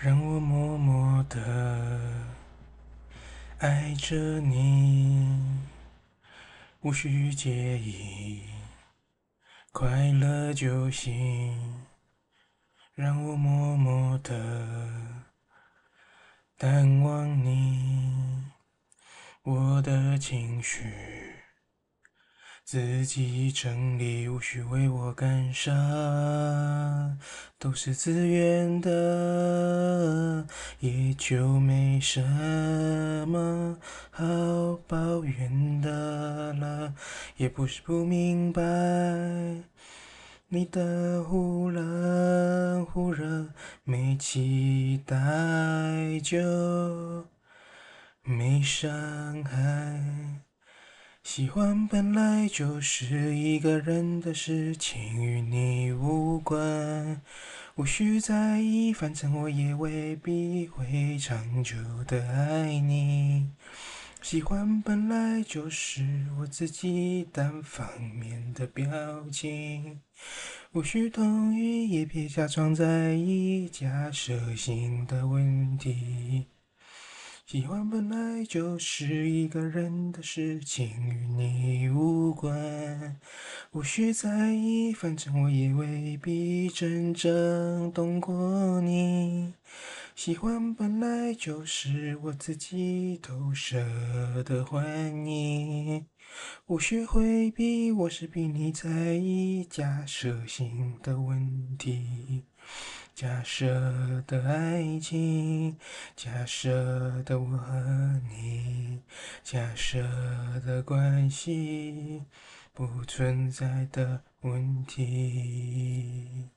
让我默默的爱着你，无需介意，快乐就行。让我默默的淡忘你，我的情绪。自己整理，无需为我感伤，都是自愿的，也就没什么好抱怨的了。也不是不明白，你的忽冷忽热，没期待就没伤害。喜欢本来就是一个人的事情，与你无关，无需在意，反正我也未必会长久的爱你。喜欢本来就是我自己单方面的表情，无需同意，也别假装在意，假设性的问题。喜欢本来就是一个人的事情，与你无关，无需在意，反正我也未必真正懂过你。喜欢本来就是我自己都舍得还你，无需回避，我是比你在意假设性的问题。假设的爱情，假设的我和你，假设的关系，不存在的问题。